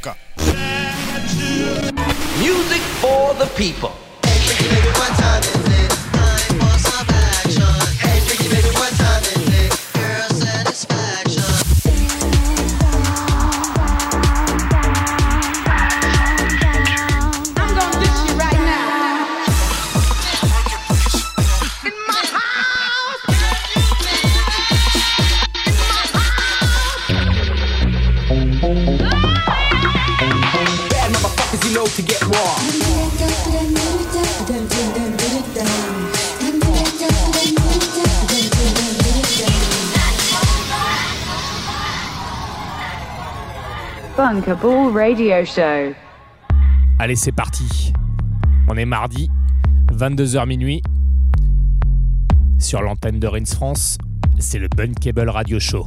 D'accord. Music for the people. Radio Show. Allez, c'est parti. On est mardi, 22h minuit. Sur l'antenne de Rins France, c'est le Bunkable Radio Show.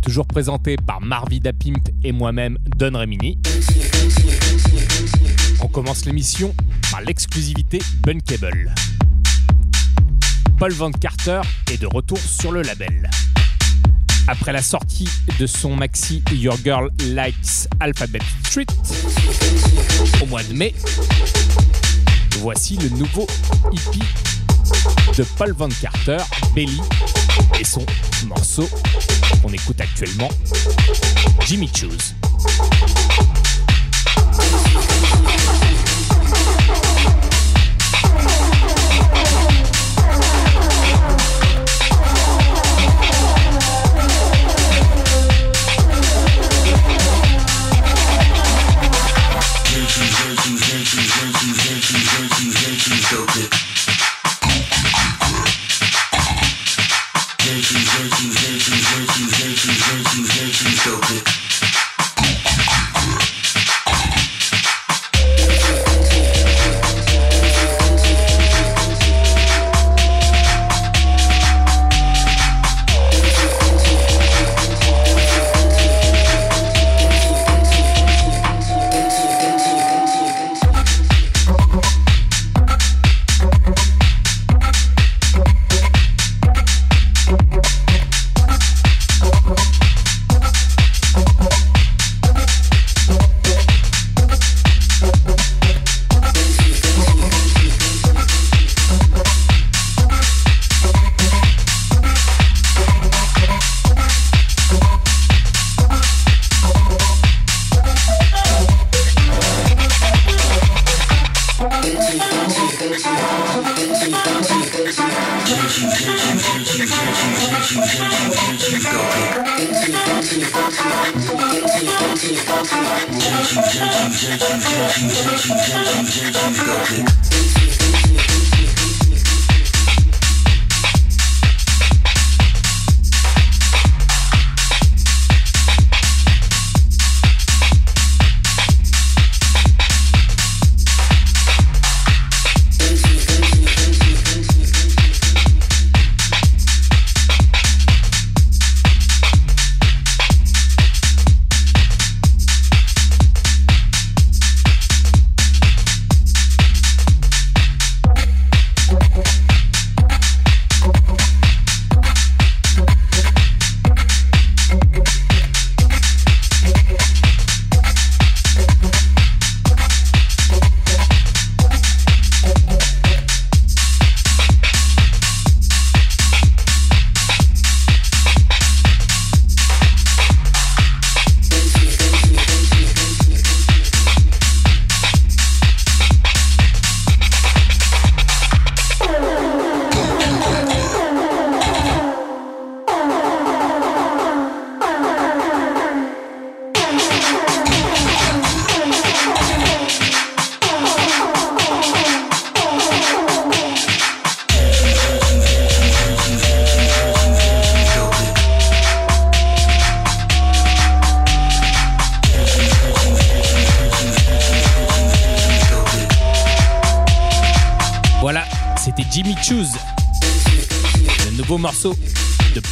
Toujours présenté par Marvida Pimp et moi-même, Don Remini. On commence l'émission par l'exclusivité Bunkable. Paul Van Carter est de retour sur le label. Après la sortie de son maxi Your Girl Likes Alphabet Street au mois de mai, voici le nouveau hippie de Paul Van Carter, Belly, et son morceau qu'on écoute actuellement, Jimmy Choose.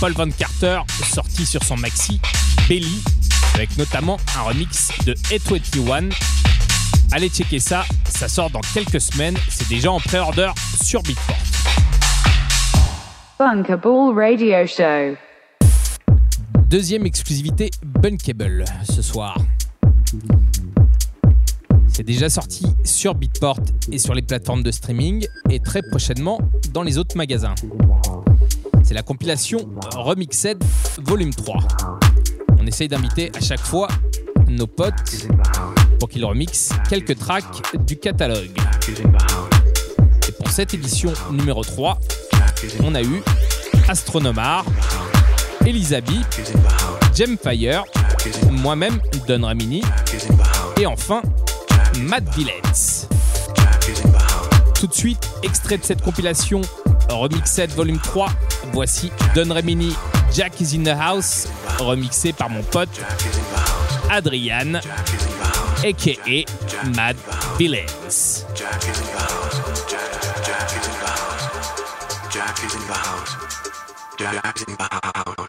Paul Van Carter, sorti sur son maxi Belly, avec notamment un remix de A21. Allez checker ça, ça sort dans quelques semaines, c'est déjà en pré-order sur Beatport. Bunkable Radio Show. Deuxième exclusivité Bunkable ce soir. C'est déjà sorti sur Beatport et sur les plateformes de streaming et très prochainement dans les autres magasins. C'est la compilation Remixed Volume 3. On essaye d'inviter à chaque fois nos potes pour qu'ils remixent quelques tracks du catalogue. Et pour cette édition numéro 3, on a eu Astronomar, Elisabi, Gemfire, moi-même Don Ramini et enfin Matt Villens. Tout de suite, extrait de cette compilation Remixed Volume 3, voici Don Remini Jack is in the House, remixé par mon pote Adrian, aka Mad Villains. Jack is in the house. Jack, is in the house.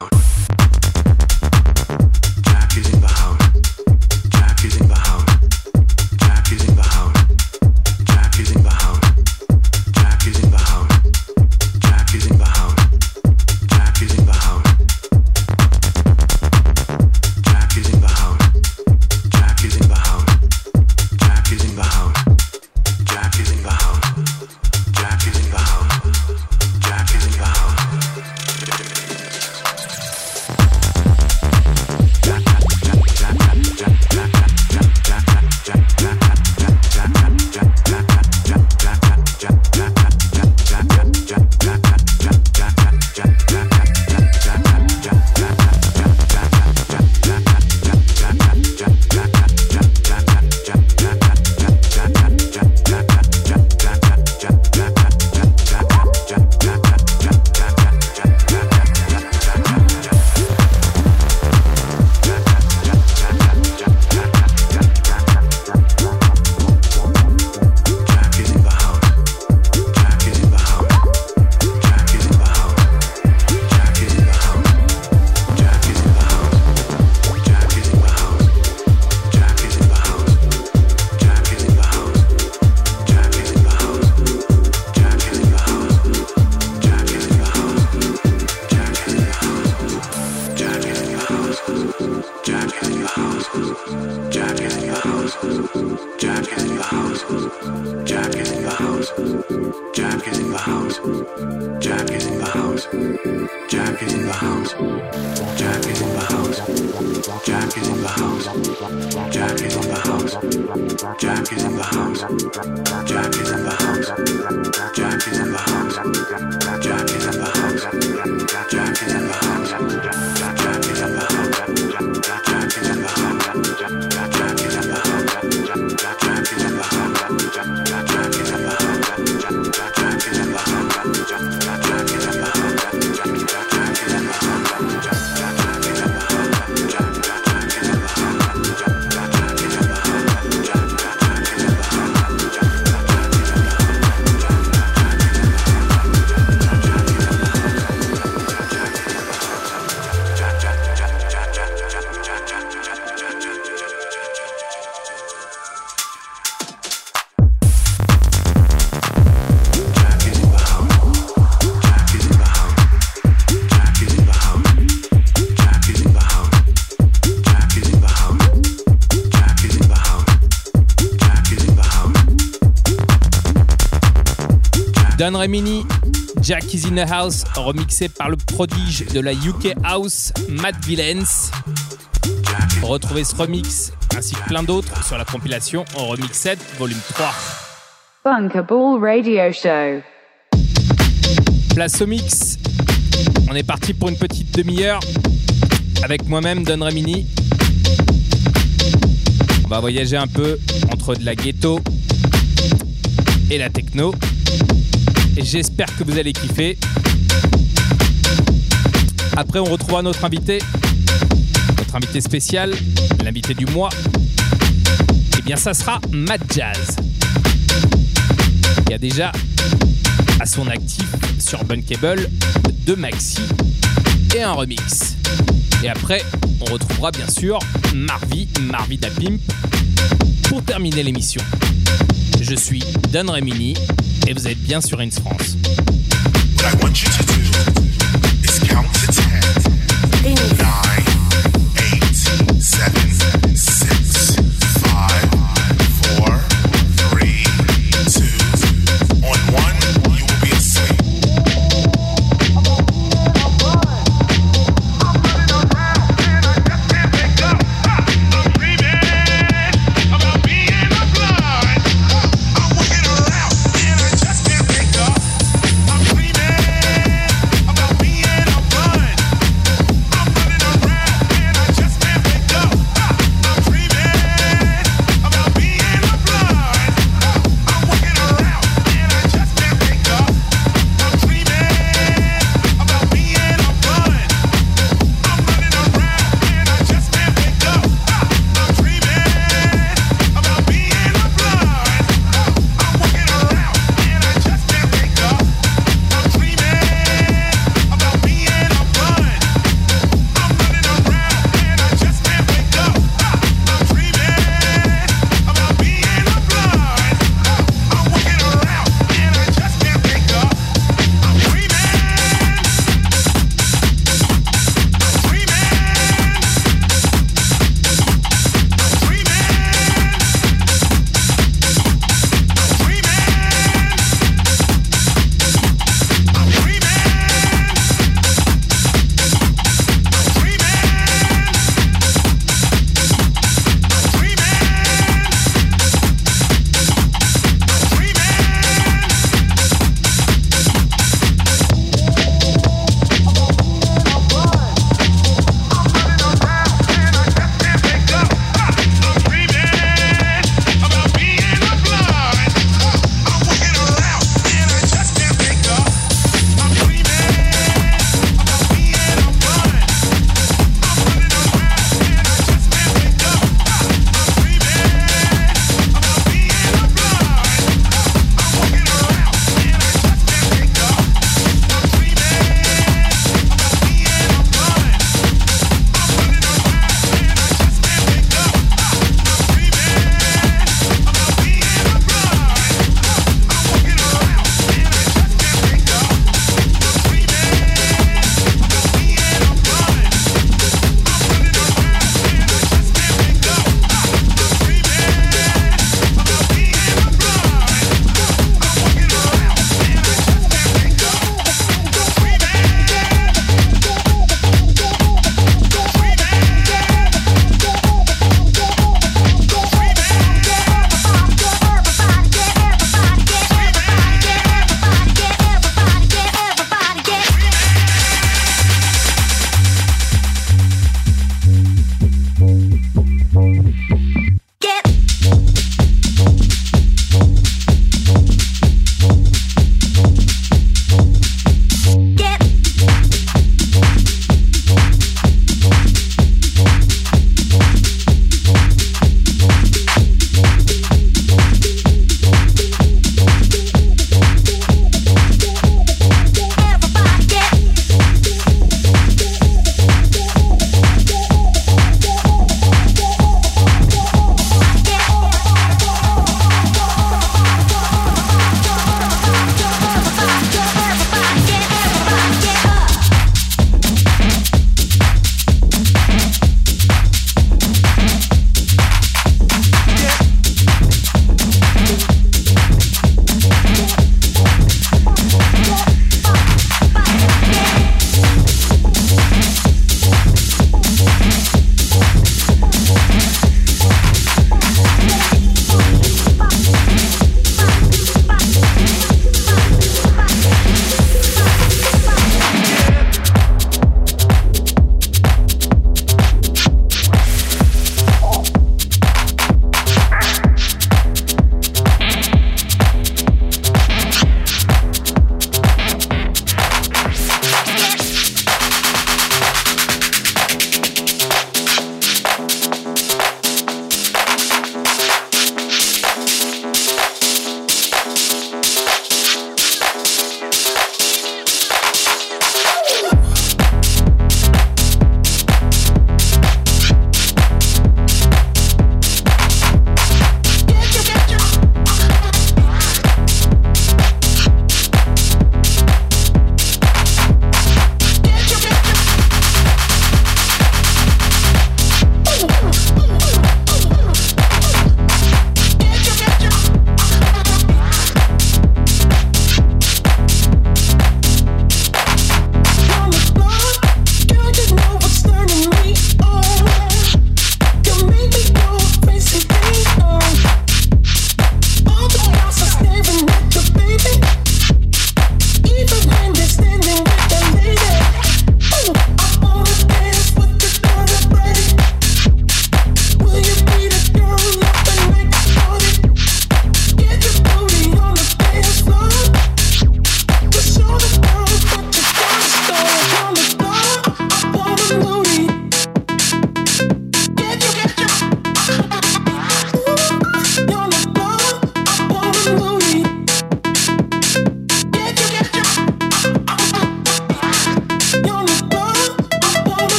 Don Remini, Jack is in the House, remixé par le prodige de la UK House, Matt Villens. Retrouvez ce remix ainsi que plein d'autres sur la compilation en Remix 7 volume 3. Bunkerball Radio Show. Place au mix. On est parti pour une petite demi-heure avec moi-même, Don Remini. On va voyager un peu entre de la ghetto et la techno. Et j'espère que vous allez kiffer. Après, on retrouvera notre invité, notre invité spécial, l'invité du mois. Eh bien, ça sera Matt Jazz. Il y a déjà à son actif sur Bunkable deux maxi et un remix. Et après, on retrouvera bien sûr Marvi, Marvi da Pimp pour terminer l'émission. Je suis Dan Remini et vous êtes bien sur Ins France.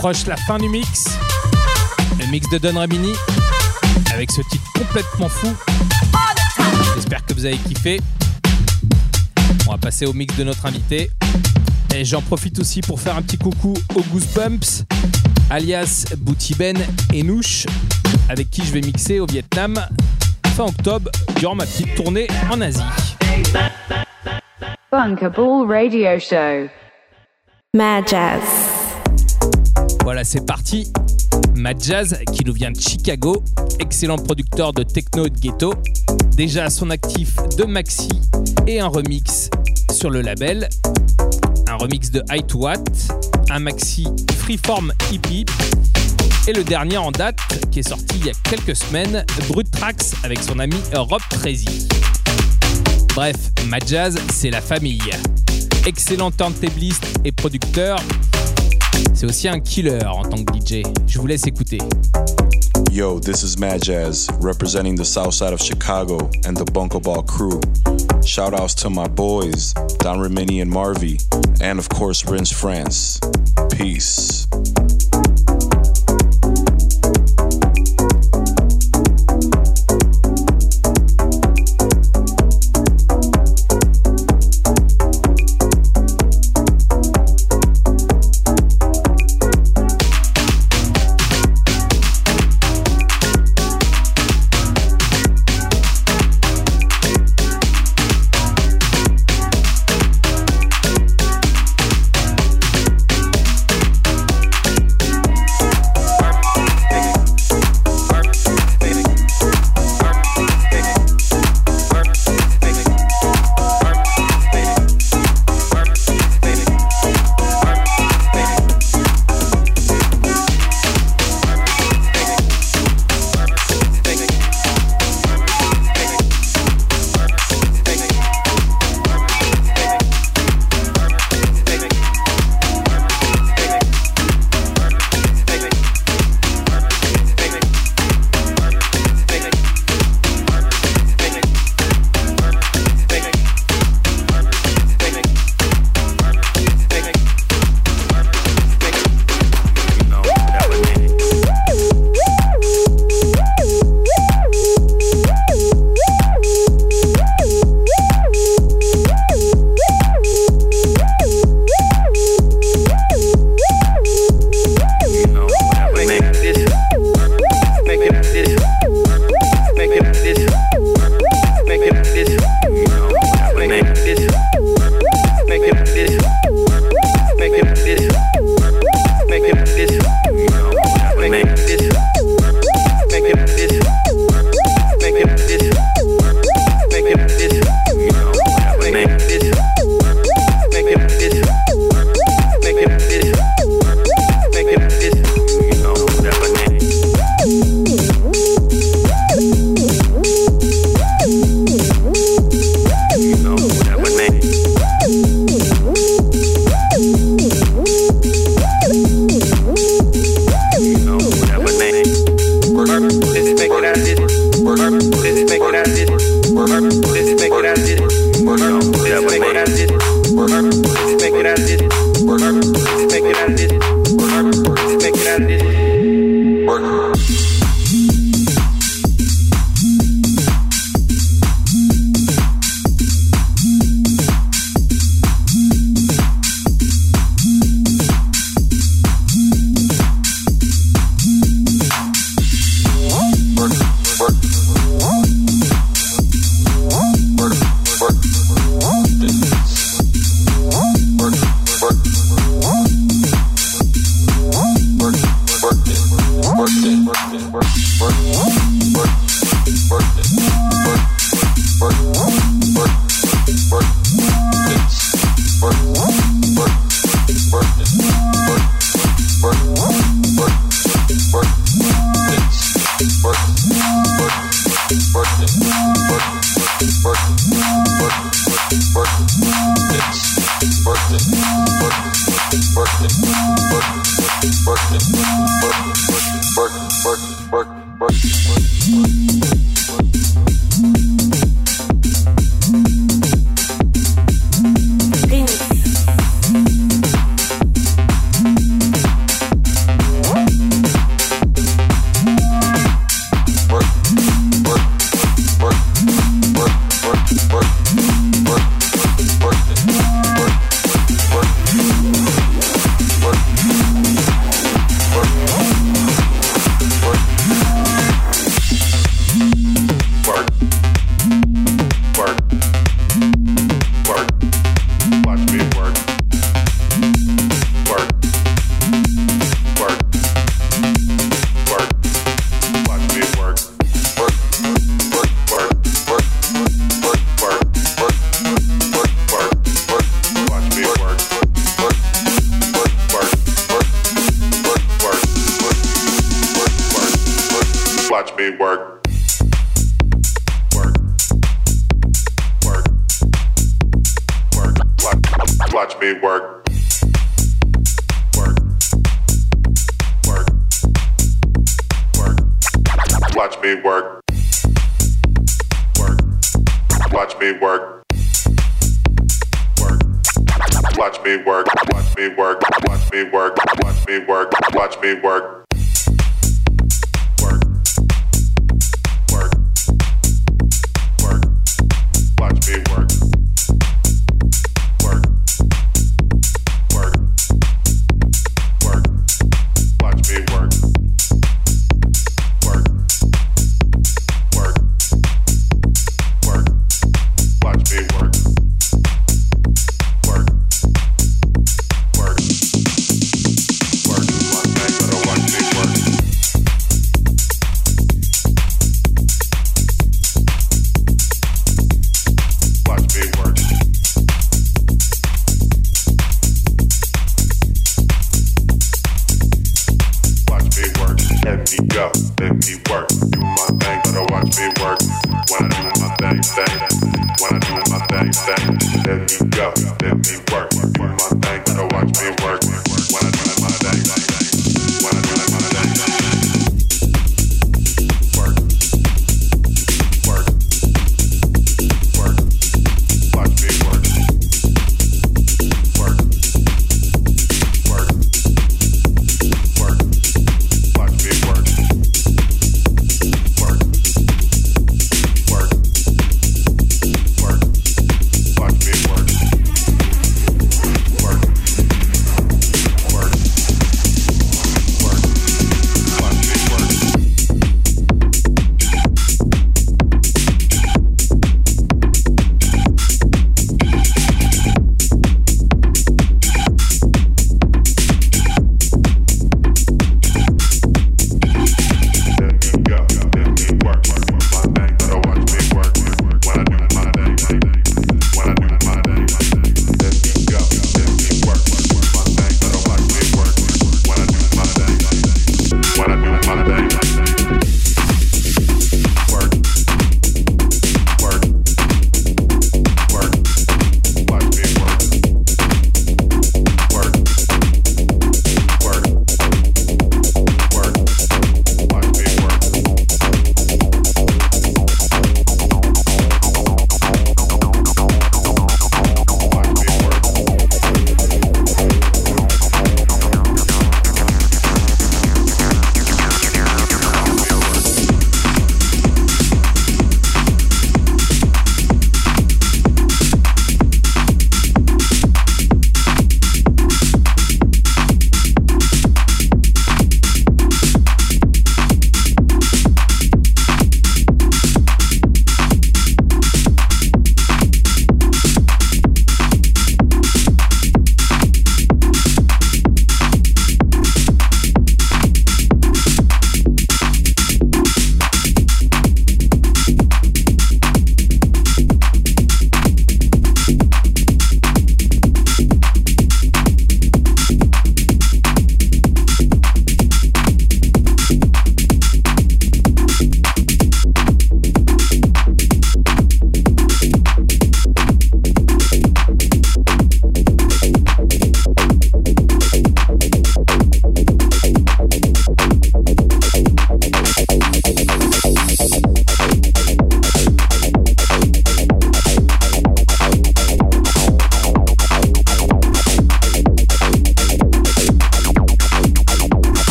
approche la fin du mix. Le mix de Don Ramini avec ce titre complètement fou. J'espère que vous avez kiffé. On va passer au mix de notre invité. Et j'en profite aussi pour faire un petit coucou aux Goosebumps, alias Boutiben et Nouche, avec qui je vais mixer au Vietnam fin octobre durant ma petite tournée en Asie. Bunker Ball Radio Show. Mad voilà, c'est parti. Matt Jazz, qui nous vient de Chicago, excellent producteur de techno et de ghetto, déjà son actif de maxi et un remix sur le label, un remix de High to What, un maxi freeform hippie et le dernier en date qui est sorti il y a quelques semaines, Brut Tracks avec son ami Rob Trezi. Bref, Majaz, c'est la famille. Excellent tentabliste et producteur, c'est aussi un killer en tant que DJ. Je vous laisse écouter. Yo, this is Mad Jazz, representing the south side of Chicago and the Bunko Ball crew. Shout outs to my boys, Don Remini and Marvy, and of course, Rinse France. Peace. out of this. Work. Make it out of this.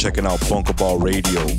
Checking out Bunker Ball Radio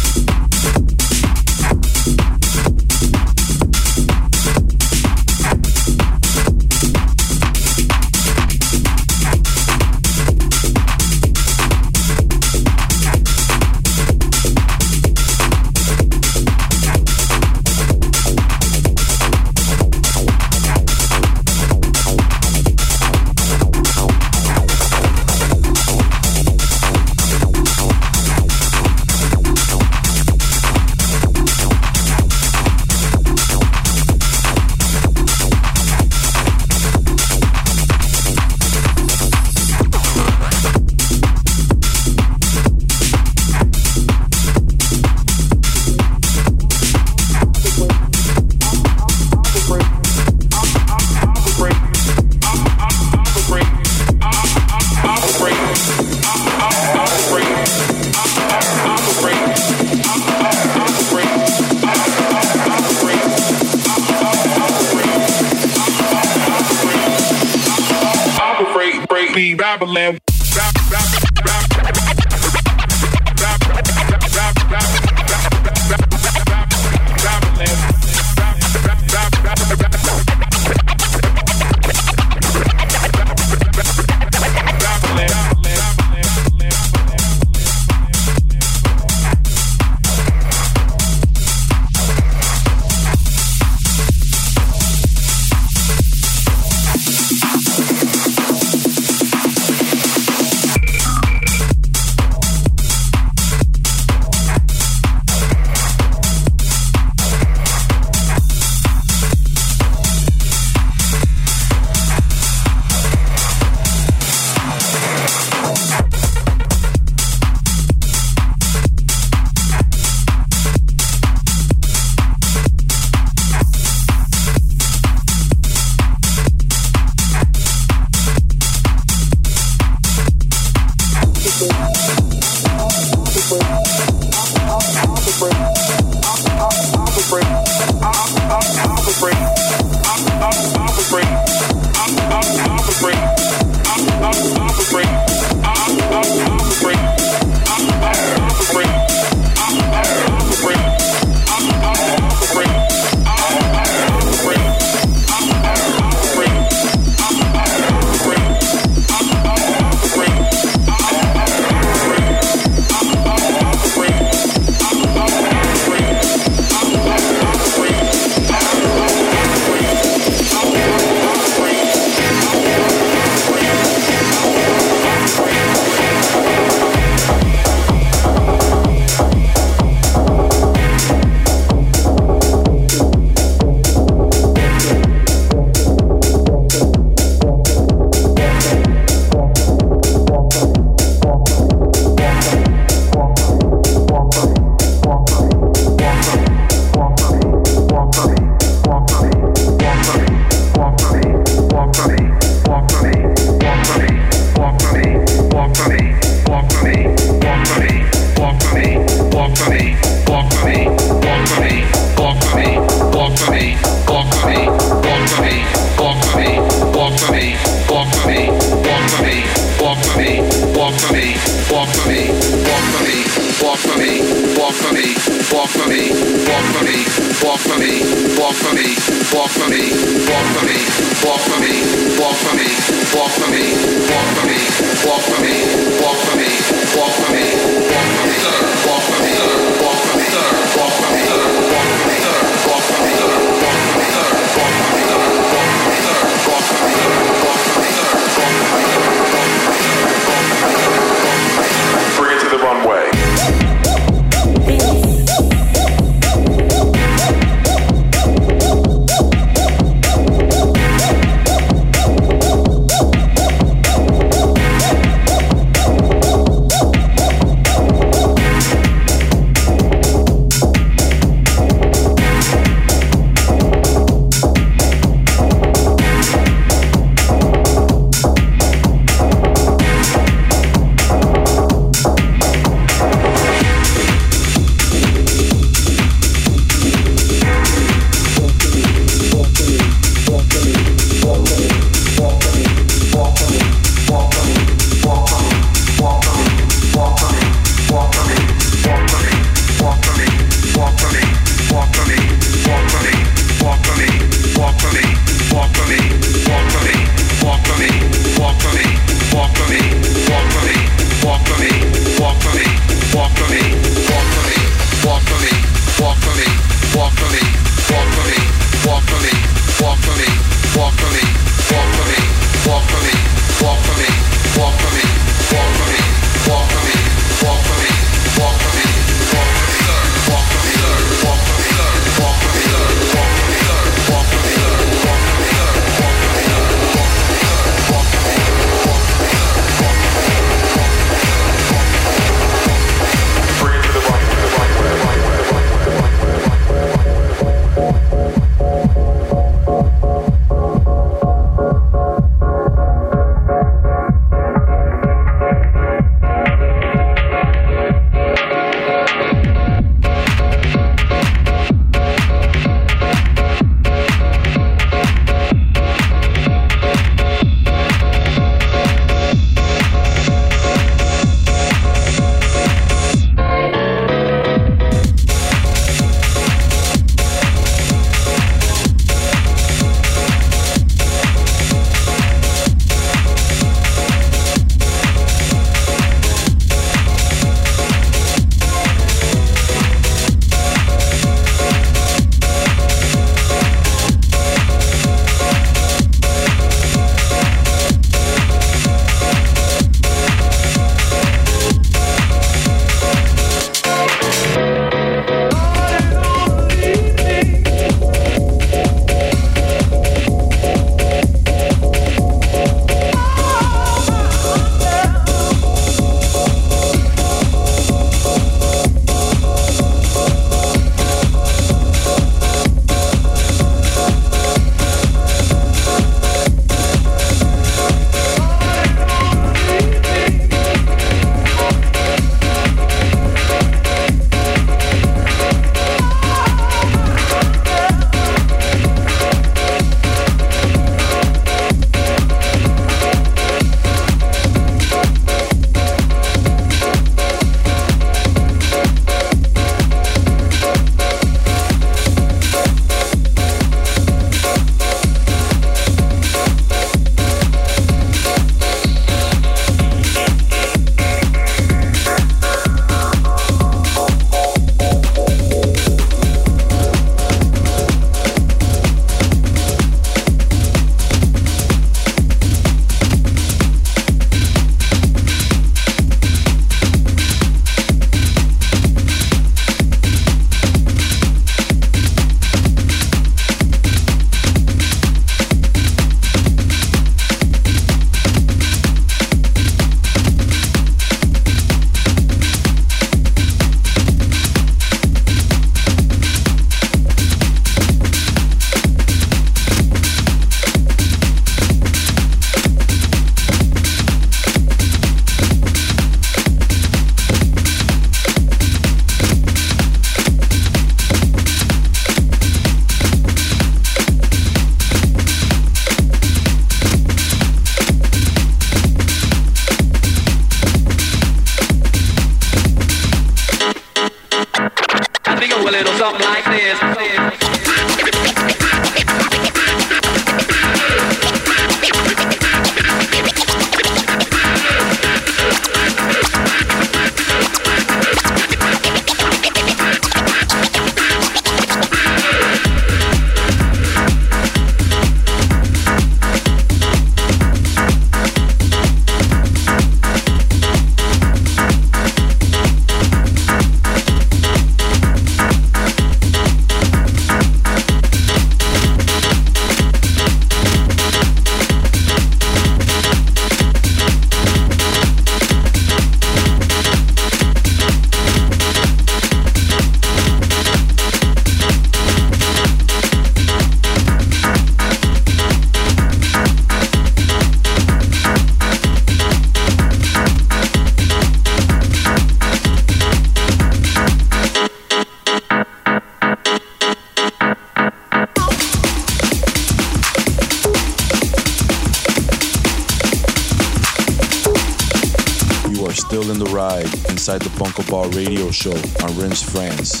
radio show on Rims France.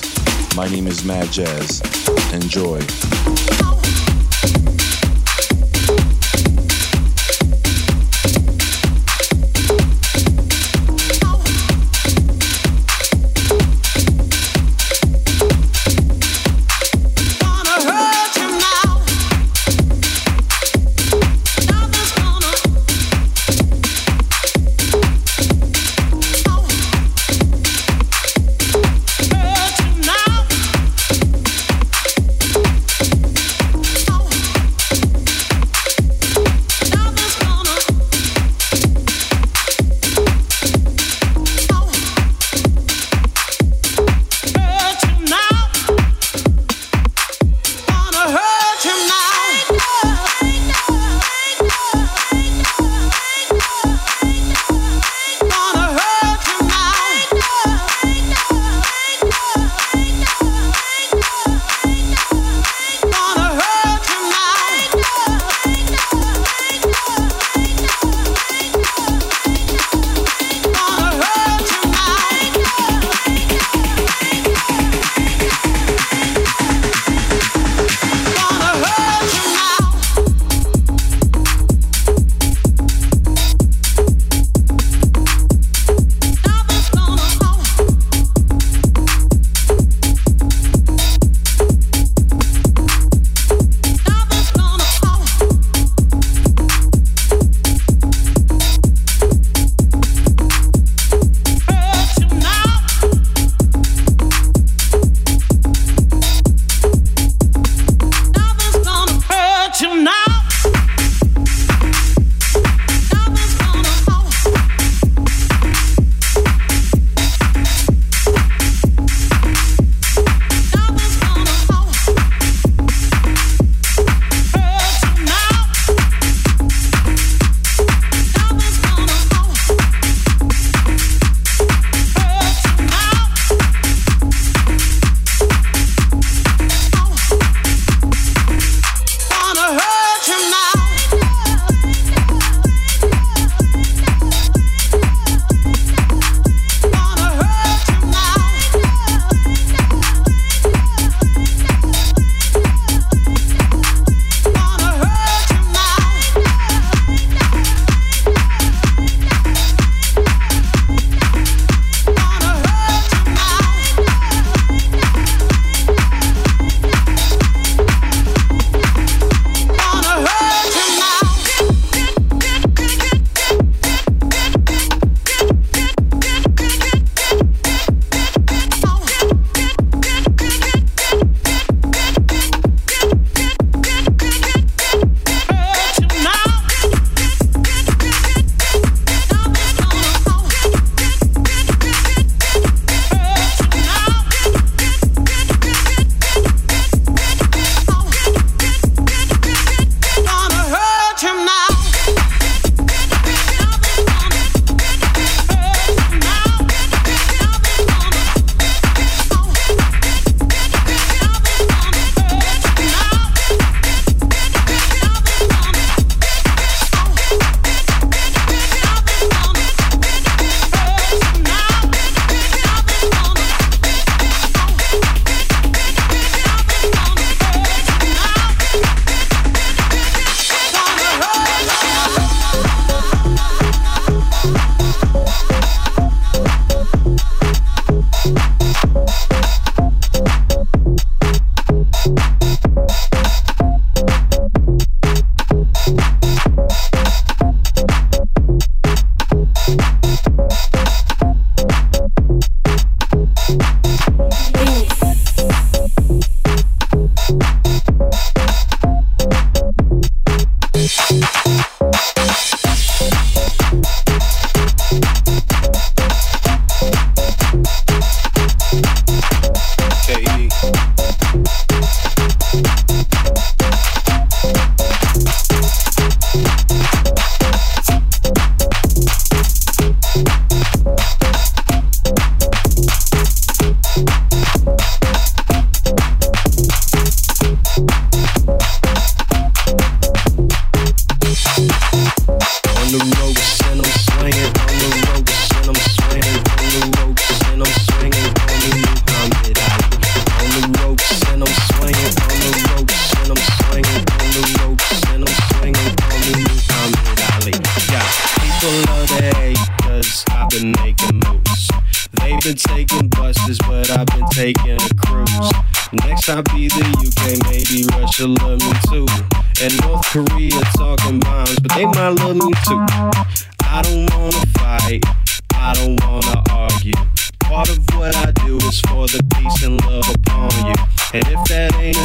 My name is Mad Jazz. Enjoy.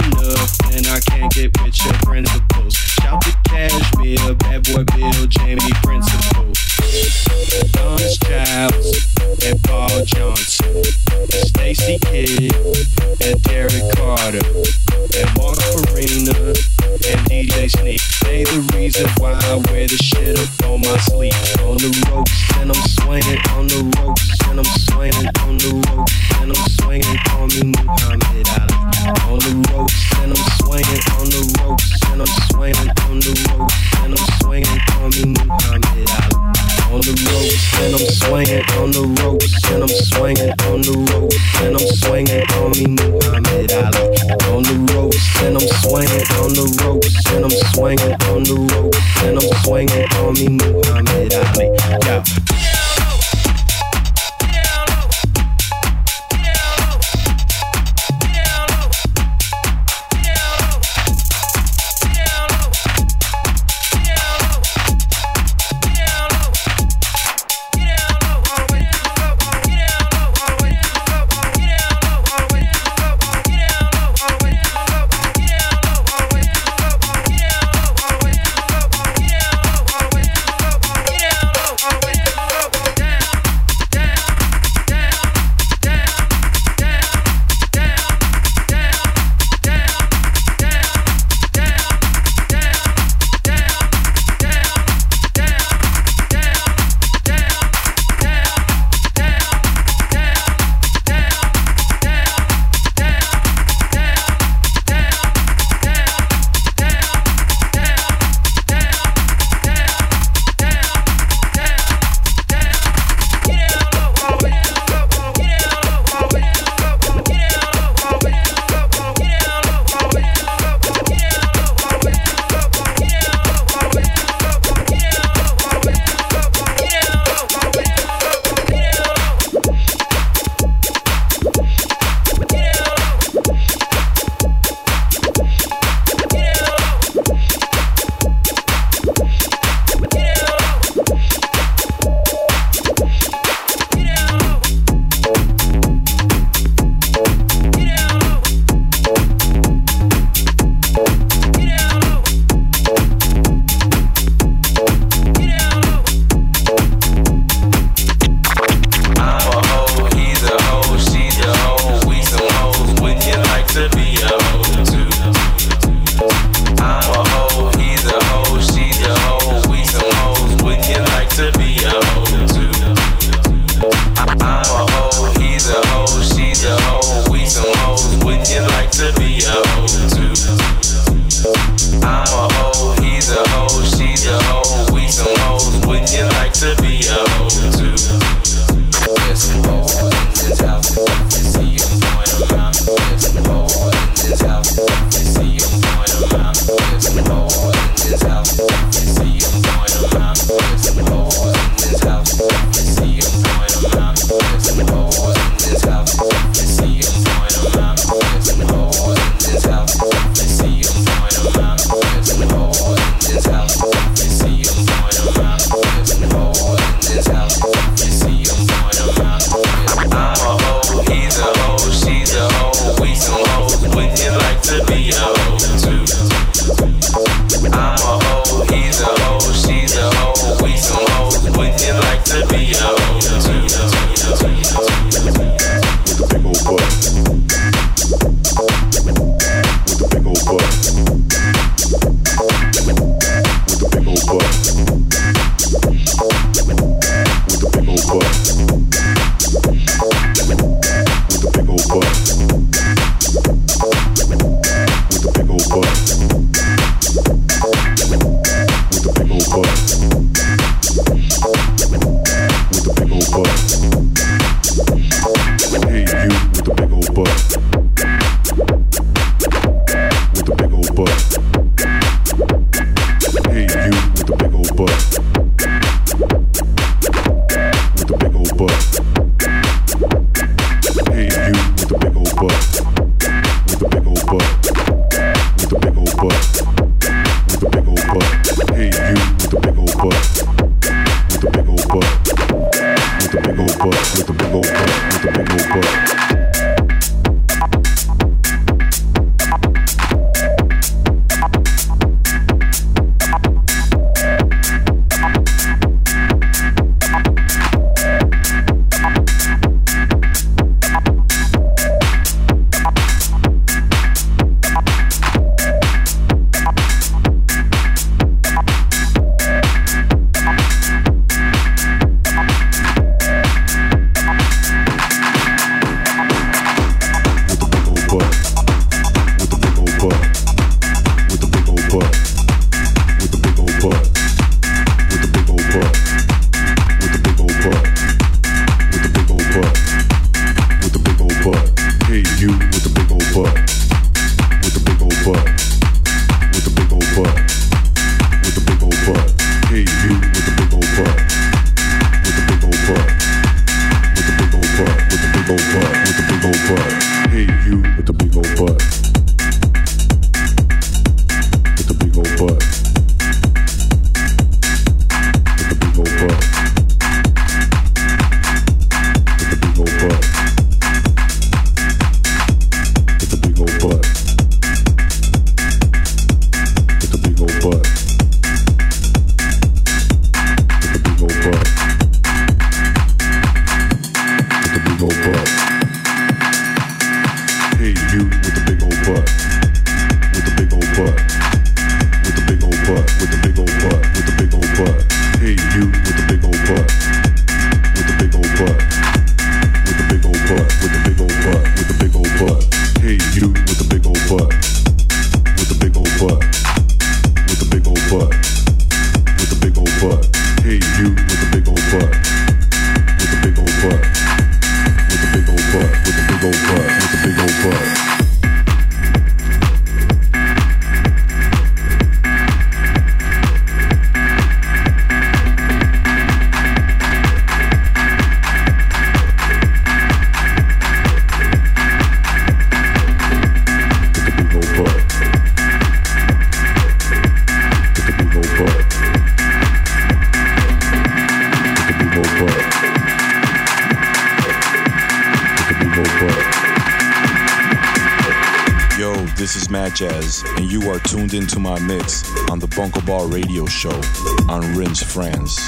Enough, then I can't get with your principles. Shout to Cashmere, Bad Boy Bill, Jamie Principal. Thomas Childs and Paul Johnson, Stacy Kidd and Derek Carter and Mark Farina and DJ Sneak. They the reason why I wear the shit up on my sleeve. On the ropes and I'm swinging on the ropes and I'm swinging on the ropes and I'm swinging. Call me Muhammad Ali. On the ropes and I'm swinging on the ropes and I'm swinging on the ropes and I'm swinging. Call me Muhammad Ali on the ropes and I'm swinging on the ropes and I'm swinging on the ropes and I'm swinging on me Muhammad Ali. On the ropes and I'm swinging on the ropes and I'm swinging on the ropes and I'm swinging on me Muhammad Ali. Yeah And you are tuned into my mix on the Bunko Ball Radio Show on Rinse France.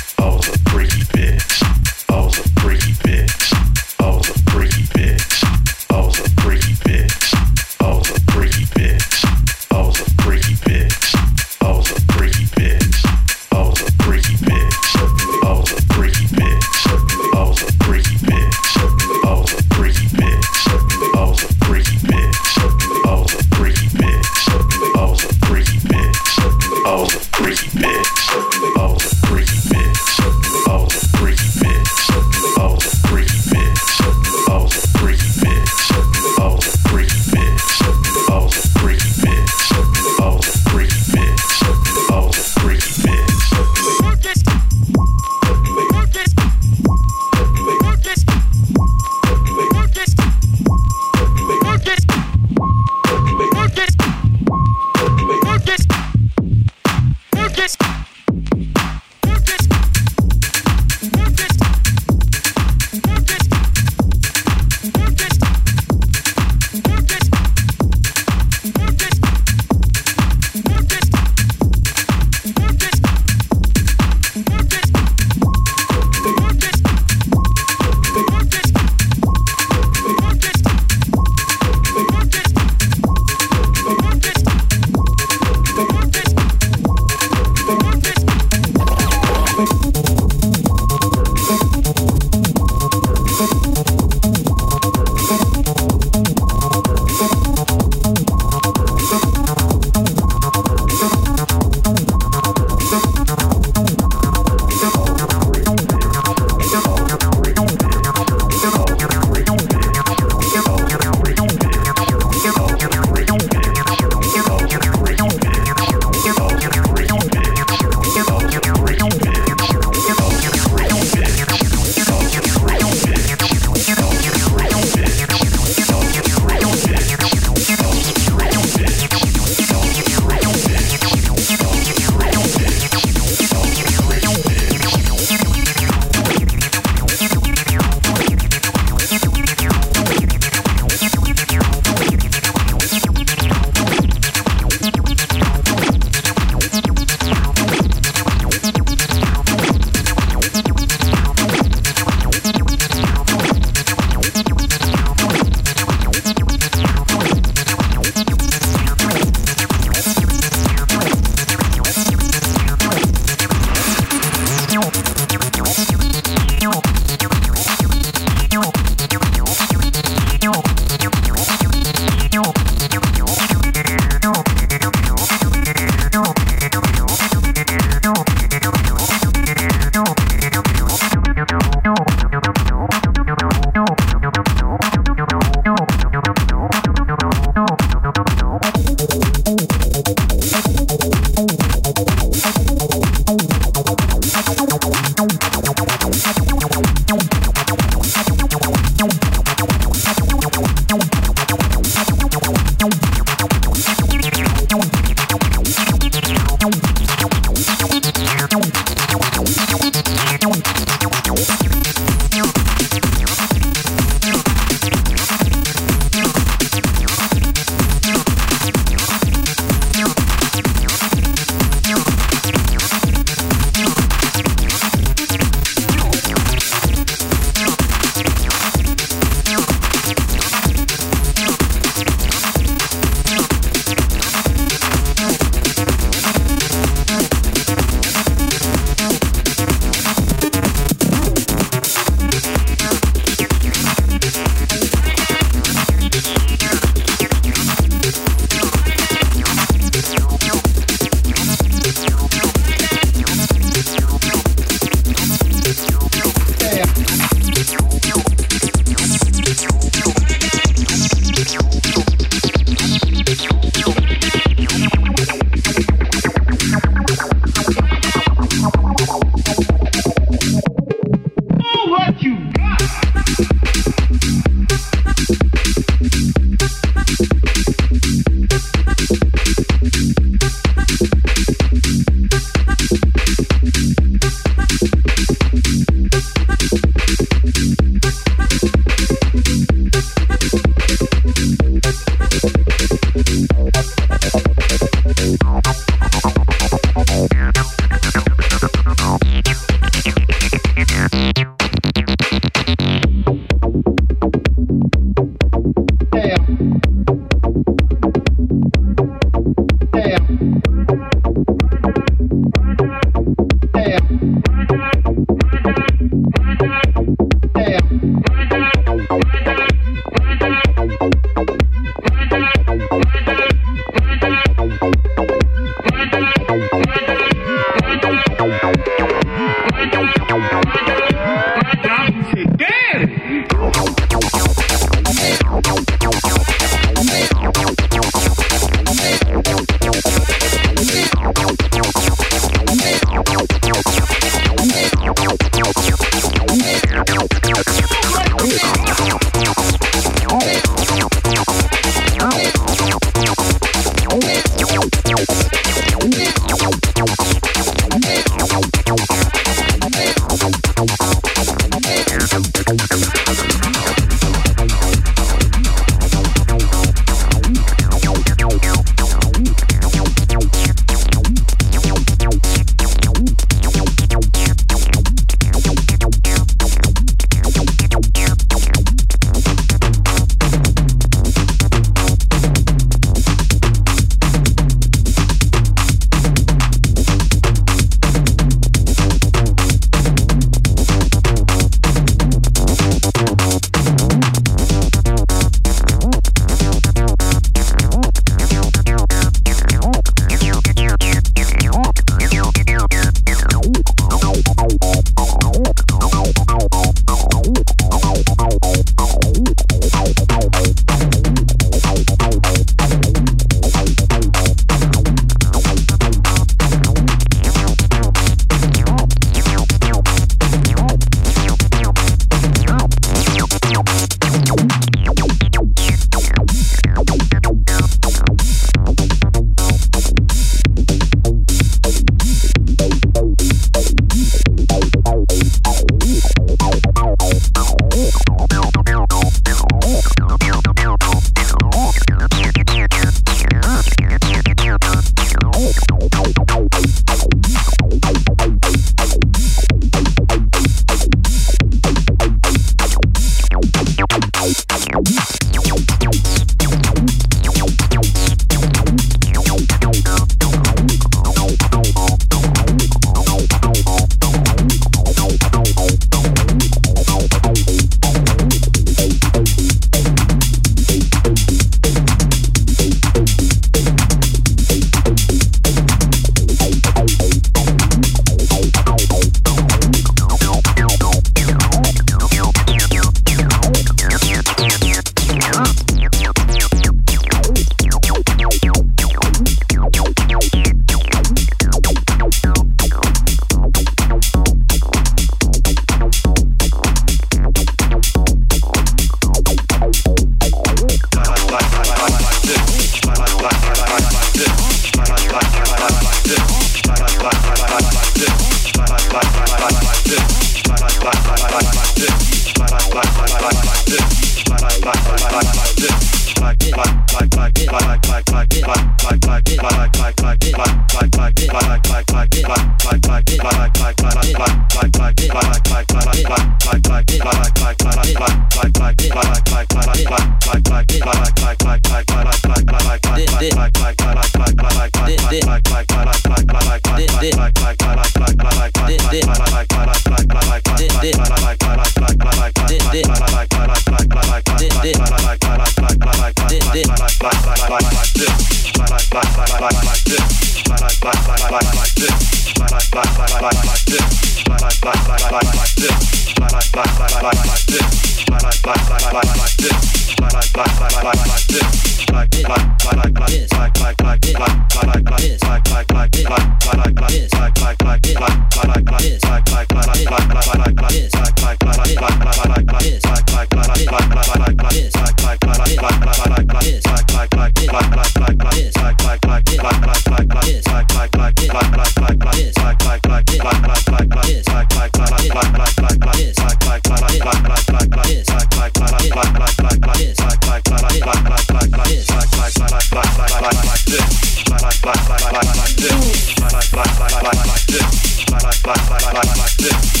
this.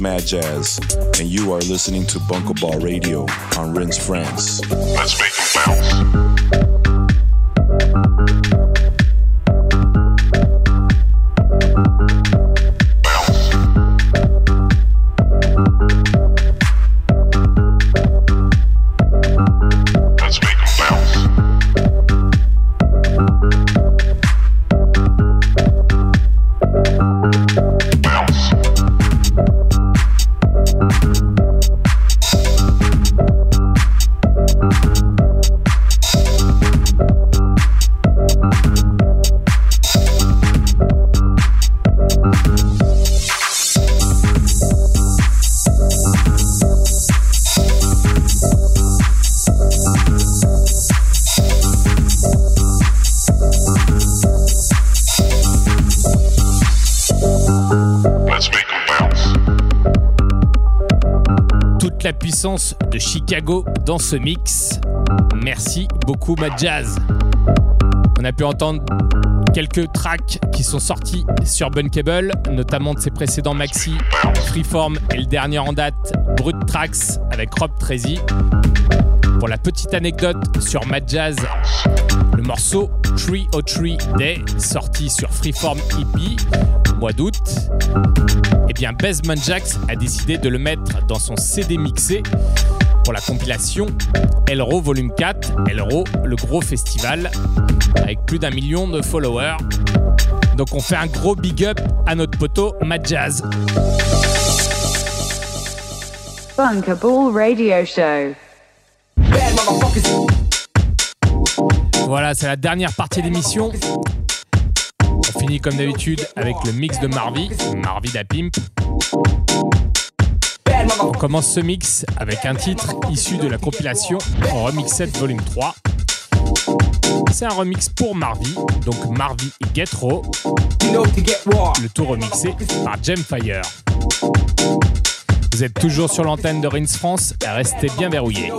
Mad Jazz, and you are listening to Bunker Ball Radio on Rins France. Let's make them Chicago dans ce mix. Merci beaucoup, Mad Jazz. On a pu entendre quelques tracks qui sont sortis sur Bunkable, notamment de ses précédents maxi Freeform et le dernier en date, Brut Tracks avec Rob Tracy. Pour la petite anecdote sur Mad Jazz, le morceau 303 Day, sorti sur Freeform EP au mois d'août, eh bien Basement Jax a décidé de le mettre dans son CD mixé pour la compilation Elro Volume 4, Elro, le gros festival, avec plus d'un million de followers. Donc on fait un gros big up à notre poteau Mad Jazz. Ball Radio Show. Voilà, c'est la dernière partie d'émission. On finit comme d'habitude avec le mix de Marvi, Marvi da Pimp. On commence ce mix avec un titre issu de la compilation Remix 7 Volume 3. C'est un remix pour Marvi, donc Marvi Get Raw, le tout remixé par Gemfire. Vous êtes toujours sur l'antenne de Rins France, restez bien verrouillés.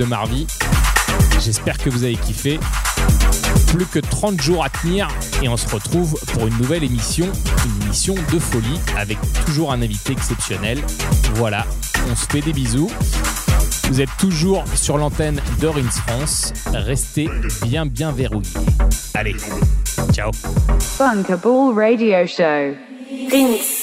De Marvy. J'espère que vous avez kiffé. Plus que 30 jours à tenir et on se retrouve pour une nouvelle émission, une émission de folie avec toujours un invité exceptionnel. Voilà, on se fait des bisous. Vous êtes toujours sur l'antenne de Rins France. Restez bien bien verrouillés. Allez, ciao. Bunkable Radio Show. Rins.